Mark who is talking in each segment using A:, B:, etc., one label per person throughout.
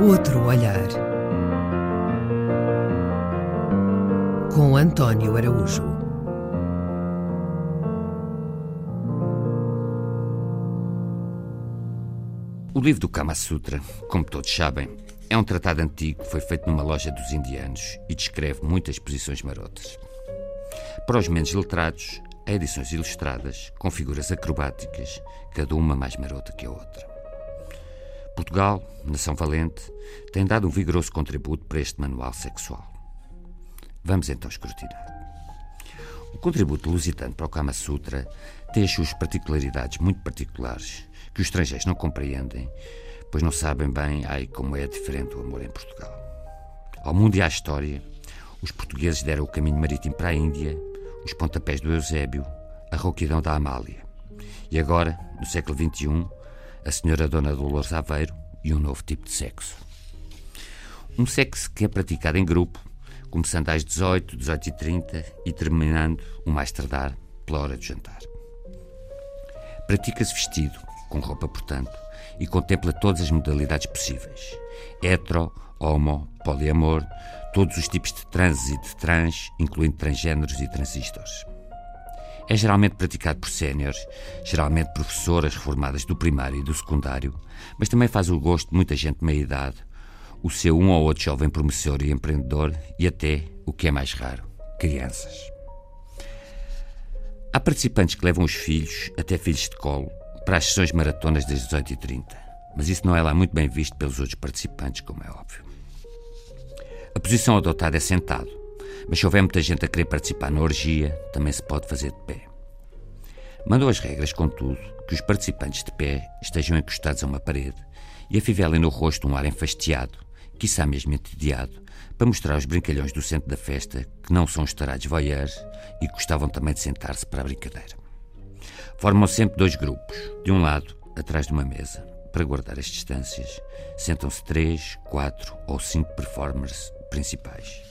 A: Outro olhar. Com António Araújo.
B: O livro do Kama Sutra, como todos sabem, é um tratado antigo que foi feito numa loja dos indianos e descreve muitas posições marotas. Para os menos letrados, há edições ilustradas com figuras acrobáticas, cada uma mais marota que a outra. Portugal, nação valente, tem dado um vigoroso contributo para este manual sexual. Vamos então escrutinar. O contributo lusitano para o Kama Sutra tem as suas particularidades muito particulares que os estrangeiros não compreendem, pois não sabem bem ai, como é diferente o amor em Portugal. Ao mundo e à história, os portugueses deram o caminho marítimo para a Índia, os pontapés do Eusébio, a rouquidão da Amália. E agora, no século XXI, a senhora Dona Dolores Aveiro e um novo tipo de sexo. Um sexo que é praticado em grupo, começando às 18, 18 e 30 e terminando, o mais tardar, pela hora de jantar. Pratica-se vestido, com roupa portanto, e contempla todas as modalidades possíveis. Hetero, homo, poliamor, todos os tipos de trans e de trans, incluindo transgêneros e transistores. É geralmente praticado por séniores, geralmente professoras reformadas do primário e do secundário, mas também faz o gosto de muita gente de meia idade, o seu um ou outro jovem promissor e empreendedor e até, o que é mais raro, crianças. Há participantes que levam os filhos, até filhos de colo, para as sessões maratonas das 18h30, mas isso não é lá muito bem visto pelos outros participantes, como é óbvio. A posição adotada é sentado, mas se houver muita gente a querer participar na orgia, também se pode fazer de pé. Mandou as regras, contudo, que os participantes de pé estejam encostados a uma parede e afivelem no rosto um ar enfastiado, quiçá mesmo entediado, para mostrar aos brincalhões do centro da festa que não são os tarados voyeurs e gostavam também de sentar-se para a brincadeira. Formam sempre dois grupos. De um lado, atrás de uma mesa, para guardar as distâncias, sentam-se três, quatro ou cinco performers principais.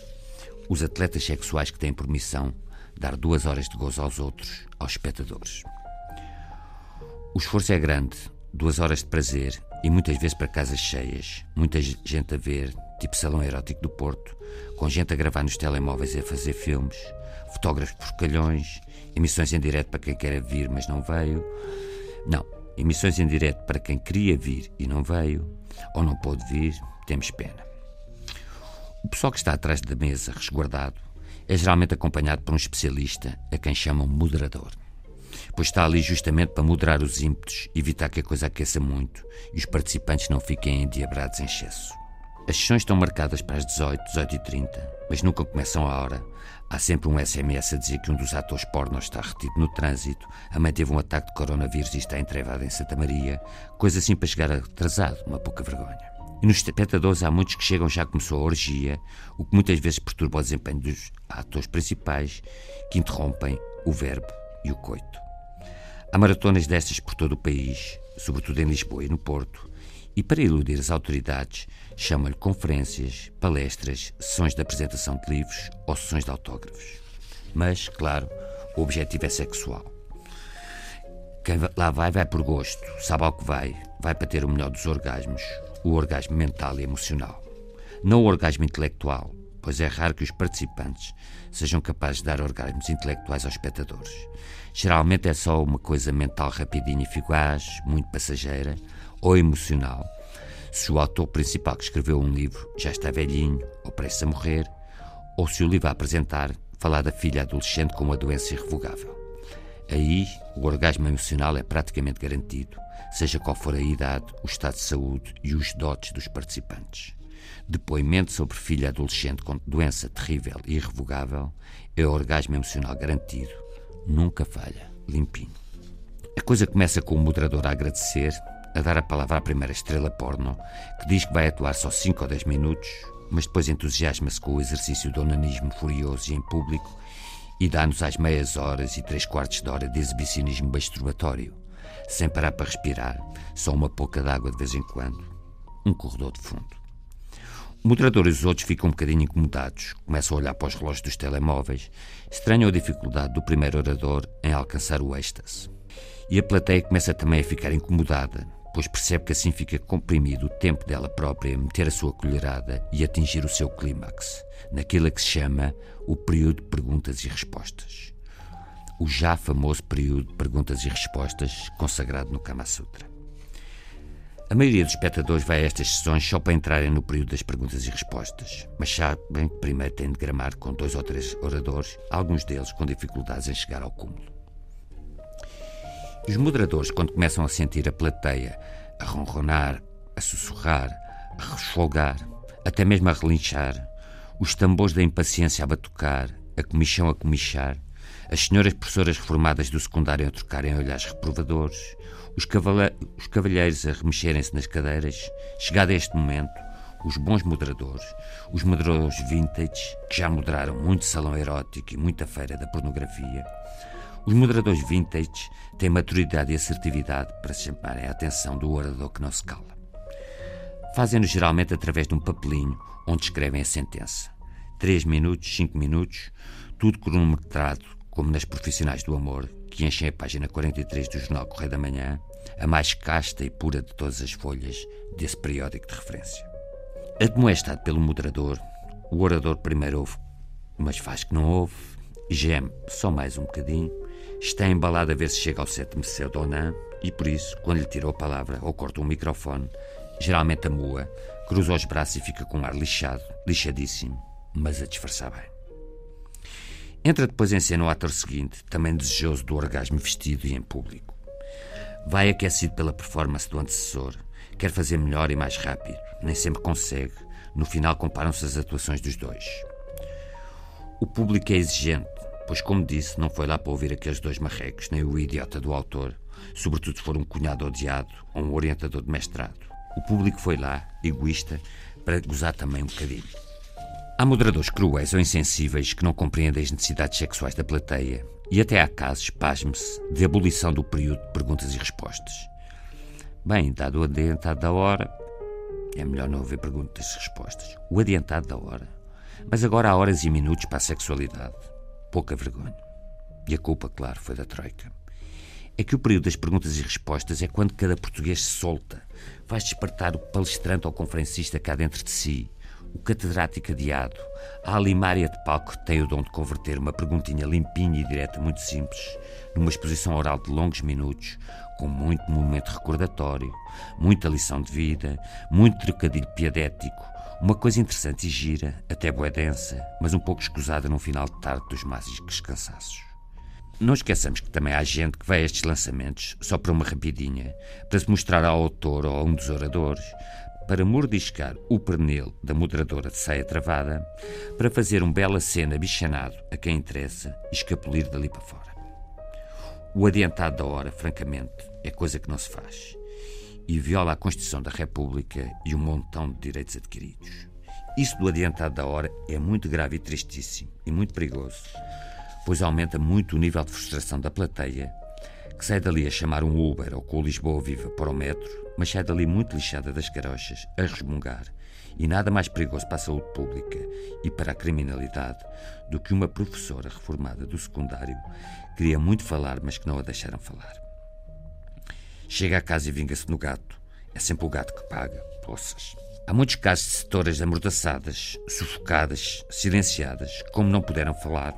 B: Os atletas sexuais que têm por missão dar duas horas de gozo aos outros, aos espectadores. O esforço é grande, duas horas de prazer e muitas vezes para casas cheias, muita gente a ver, tipo salão erótico do Porto, com gente a gravar nos telemóveis e a fazer filmes, fotógrafos porcalhões, emissões em direto para quem quer vir mas não veio. Não, emissões em direto para quem queria vir e não veio, ou não pôde vir, temos pena. O pessoal que está atrás da mesa, resguardado, é geralmente acompanhado por um especialista, a quem chamam moderador. Pois está ali justamente para moderar os ímpetos, evitar que a coisa aqueça muito e os participantes não fiquem endiabrados em excesso. As sessões estão marcadas para as 18, 18 e 30, mas nunca começam a hora. Há sempre um SMS a dizer que um dos atores pornos está retido no trânsito, a mãe teve um ataque de coronavírus e está entrevada em Santa Maria, coisa assim para chegar atrasado, uma pouca vergonha. E nos espectadores há muitos que chegam já começou a orgia, o que muitas vezes perturba o desempenho dos atores principais, que interrompem o verbo e o coito. Há maratonas destas por todo o país, sobretudo em Lisboa e no Porto, e para iludir as autoridades, chamam-lhe conferências, palestras, sessões de apresentação de livros ou sessões de autógrafos. Mas, claro, o objetivo é sexual. Quem lá vai, vai por gosto, sabe ao que vai, vai para ter o melhor dos orgasmos, o orgasmo mental e emocional. Não o orgasmo intelectual, pois é raro que os participantes sejam capazes de dar orgasmos intelectuais aos espectadores. Geralmente é só uma coisa mental rapidinha e fugaz, muito passageira, ou emocional. Se o autor principal que escreveu um livro já está velhinho ou prestes a morrer, ou se o livro a apresentar falar da filha adolescente com uma doença irrevogável. Aí, o orgasmo emocional é praticamente garantido, seja qual for a idade, o estado de saúde e os dotes dos participantes. Depoimento sobre filha adolescente com doença terrível e irrevogável é orgasmo emocional garantido. Nunca falha. Limpinho. A coisa começa com o moderador a agradecer, a dar a palavra à primeira estrela porno, que diz que vai atuar só 5 ou 10 minutos, mas depois entusiasma-se com o exercício do onanismo furioso e em público e dá-nos às meias horas e três quartos de hora de exibicionismo masturbatório, sem parar para respirar, só uma pouca d'água de vez em quando, um corredor de fundo. O moderador e os outros ficam um bocadinho incomodados, começam a olhar para os relógios dos telemóveis, estranham a dificuldade do primeiro orador em alcançar o êxtase. E a plateia começa também a ficar incomodada, pois percebe que assim fica comprimido o tempo dela própria meter a sua colherada e atingir o seu clímax, naquilo que se chama o período de perguntas e respostas. O já famoso período de perguntas e respostas consagrado no Kama Sutra. A maioria dos espectadores vai a estas sessões só para entrarem no período das perguntas e respostas, mas sabem que primeiro têm de gramar com dois ou três oradores, alguns deles com dificuldades em chegar ao cúmulo. Os moderadores, quando começam a sentir a plateia a ronronar, a sussurrar, a resfolgar, até mesmo a relinchar, os tambores da impaciência a batucar, a comichão a comichar, as senhoras professoras reformadas do secundário a trocarem olhares reprovadores, os, os cavalheiros a remexerem-se nas cadeiras, chegado a este momento, os bons moderadores, os moderadores vintage, que já moderaram muito salão erótico e muita feira da pornografia, os moderadores vintage têm maturidade e assertividade para chamarem a atenção do orador que não se cala. Fazem-no geralmente através de um papelinho onde escrevem a sentença. Três minutos, cinco minutos, tudo cronometrado, como nas profissionais do amor, que enchem a página 43 do jornal Correio da Manhã, a mais casta e pura de todas as folhas desse periódico de referência. Admoestado pelo moderador, o orador primeiro ouve, mas faz que não ouve, geme só mais um bocadinho, está embalado a ver se chega ao sétimo ou não, e por isso, quando lhe tirou a palavra ou corta um microfone, geralmente a mua, cruza os braços e fica com um ar lixado, lixadíssimo, mas a disfarçar bem. Entra depois em cena o ator seguinte, também desejoso do orgasmo vestido e em público. Vai aquecido pela performance do antecessor, quer fazer melhor e mais rápido, nem sempre consegue. No final comparam-se as atuações dos dois. O público é exigente, pois, como disse, não foi lá para ouvir aqueles dois marrecos, nem o idiota do autor, sobretudo se for um cunhado odiado ou um orientador de mestrado. O público foi lá, egoísta, para gozar também um bocadinho. Há moderadores cruéis ou insensíveis que não compreendem as necessidades sexuais da plateia e até há casos, pasme-se, de abolição do período de perguntas e respostas. Bem, dado o adiantado da hora, é melhor não haver perguntas e respostas. O adiantado da hora. Mas agora há horas e minutos para a sexualidade. Pouca vergonha. E a culpa, claro, foi da Troika. É que o período das perguntas e respostas é quando cada português se solta, faz despertar o palestrante ou conferencista cá dentro de si, o catedrático adiado, a alimária de palco que tem o dom de converter uma perguntinha limpinha e direta, muito simples, numa exposição oral de longos minutos, com muito momento recordatório, muita lição de vida, muito trocadilho piadético, uma coisa interessante e gira, até boa densa, mas um pouco escusada no final de tarde dos mágicos cansaços. Não esqueçamos que também há gente que vai a estes lançamentos só para uma rapidinha, para se mostrar ao autor ou a um dos oradores, para mordiscar o pernil da moderadora de saia travada, para fazer um bela cena bichanado a quem interessa e escapulir dali para fora. O adiantado da hora, francamente, é coisa que não se faz e viola a Constituição da República e um montão de direitos adquiridos. Isso do adiantado da hora é muito grave e tristíssimo e muito perigoso, pois aumenta muito o nível de frustração da plateia que sai dali a chamar um Uber ou com o Lisboa Viva para o metro, mas sai dali muito lixada das carochas, a resmungar. E nada mais perigoso para a saúde pública e para a criminalidade do que uma professora reformada do secundário queria muito falar, mas que não a deixaram falar. Chega a casa e vinga-se no gato. É sempre o gato que paga, poças. Há muitos casos de setoras amordaçadas, sufocadas, silenciadas, como não puderam falar,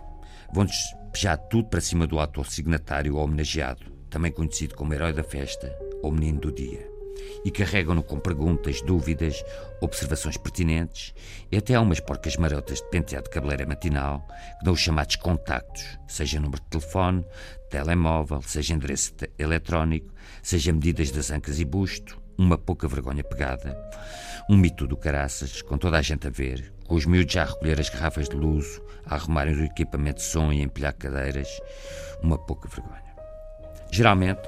B: vão despejar tudo para cima do ator signatário ou homenageado, também conhecido como herói da festa ou menino do dia, e carregam-no com perguntas, dúvidas, observações pertinentes e até há umas porcas marotas de penteado de cabeleira matinal que dão os chamados contactos, seja número de telefone, telemóvel, seja endereço eletrónico, seja medidas das ancas e busto, uma pouca vergonha pegada, um mito do caraças, com toda a gente a ver, com os miúdos a recolher as garrafas de luso, a arrumarem o equipamento de som e a empilhar cadeiras, uma pouca vergonha. Geralmente,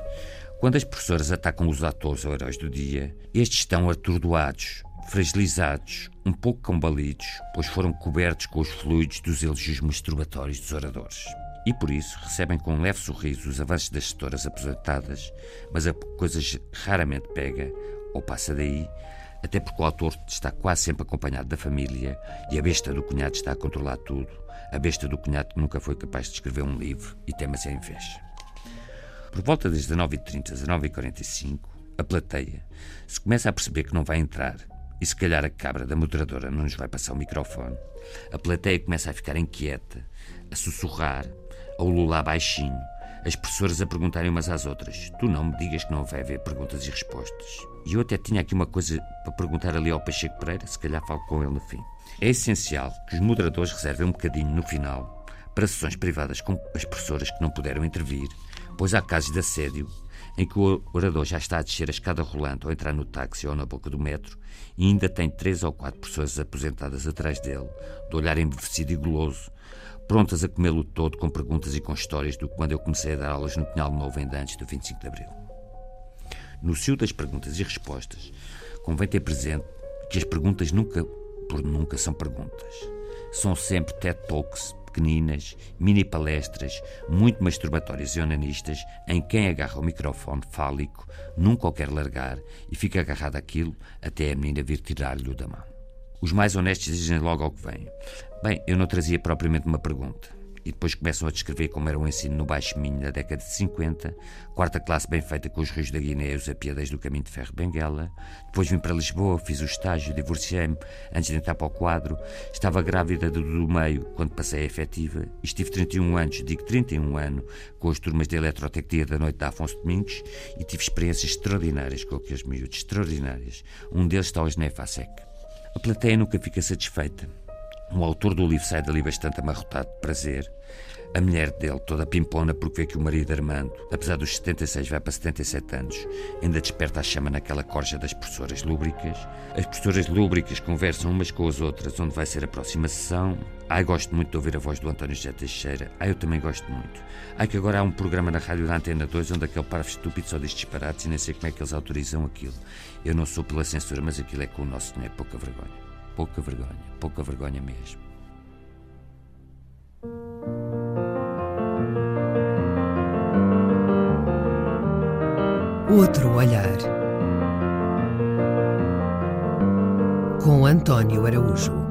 B: quando as professoras atacam os atores ou heróis do dia, estes estão atordoados, fragilizados, um pouco combalidos, pois foram cobertos com os fluidos dos elogios masturbatórios dos oradores. E por isso recebem com um leve sorriso os avanços das setoras aposentadas, mas a coisa raramente pega ou passa daí, até porque o autor está quase sempre acompanhado da família e a besta do cunhado está a controlar tudo, a besta do cunhado que nunca foi capaz de escrever um livro e tema-se a inveja. Por volta das 19h30 às 19h45, a plateia, se começa a perceber que não vai entrar e se calhar a cabra da moderadora não nos vai passar o microfone, a plateia começa a ficar inquieta, a sussurrar, a ulular baixinho, as professoras a perguntarem umas às outras: Tu não me digas que não vai haver perguntas e respostas. E eu até tinha aqui uma coisa para perguntar ali ao Pacheco Pereira, se calhar falo com ele no fim. É essencial que os moderadores reservem um bocadinho no final para sessões privadas com as professoras que não puderam intervir, pois há casos de assédio em que o orador já está a descer a escada rolante ou entrar no táxi ou na boca do metro e ainda tem três ou quatro pessoas aposentadas atrás dele, de olhar embevecido e goloso, prontas a comê-lo todo com perguntas e com histórias do quando eu comecei a dar aulas no Pinhal Novo ainda antes do 25 de Abril. No cio das perguntas e respostas, convém ter presente que as perguntas nunca por nunca são perguntas. São sempre TED Talks pequeninas, mini palestras, muito masturbatórias e onanistas, em quem agarra o microfone fálico, nunca o quer largar e fica agarrado àquilo até a menina vir tirar-lhe da mão. Os mais honestos dizem logo ao que vem. Bem, eu não trazia propriamente uma pergunta. E depois começam a descrever como era o ensino no Baixo Minho na década de 50, quarta classe bem feita com os rios da Guiné e os apiadeiros do caminho de ferro Benguela. Depois vim para Lisboa, fiz o estágio, divorciei-me antes de entrar para o quadro. Estava grávida do, do meio quando passei a efetiva. Estive 31 anos, digo 31 anos, com as turmas de eletrotecnia da noite da Afonso Domingos e tive experiências extraordinárias com aqueles miúdos, extraordinárias. Um deles está hoje na EFASEC. A plateia nunca fica satisfeita. O autor do livro sai dali bastante amarrotado de prazer. A mulher dele, toda pimpona porque vê que o marido Armando, apesar dos 76, vai para 77 anos, ainda desperta a chama naquela corja das professoras lúbricas. As professoras lúbricas conversam umas com as outras onde vai ser a próxima sessão. Ai, gosto muito de ouvir a voz do António José Teixeira. Ai, eu também gosto muito. Ai, que agora há um programa na rádio da Antena 2 onde aquele parvo estúpido só diz disparates e nem sei como é que eles autorizam aquilo. Eu não sou pela censura, mas aquilo é com o nosso dinheiro, pouca vergonha. Pouca vergonha, pouca vergonha mesmo.
A: Outro olhar. Com António Araújo.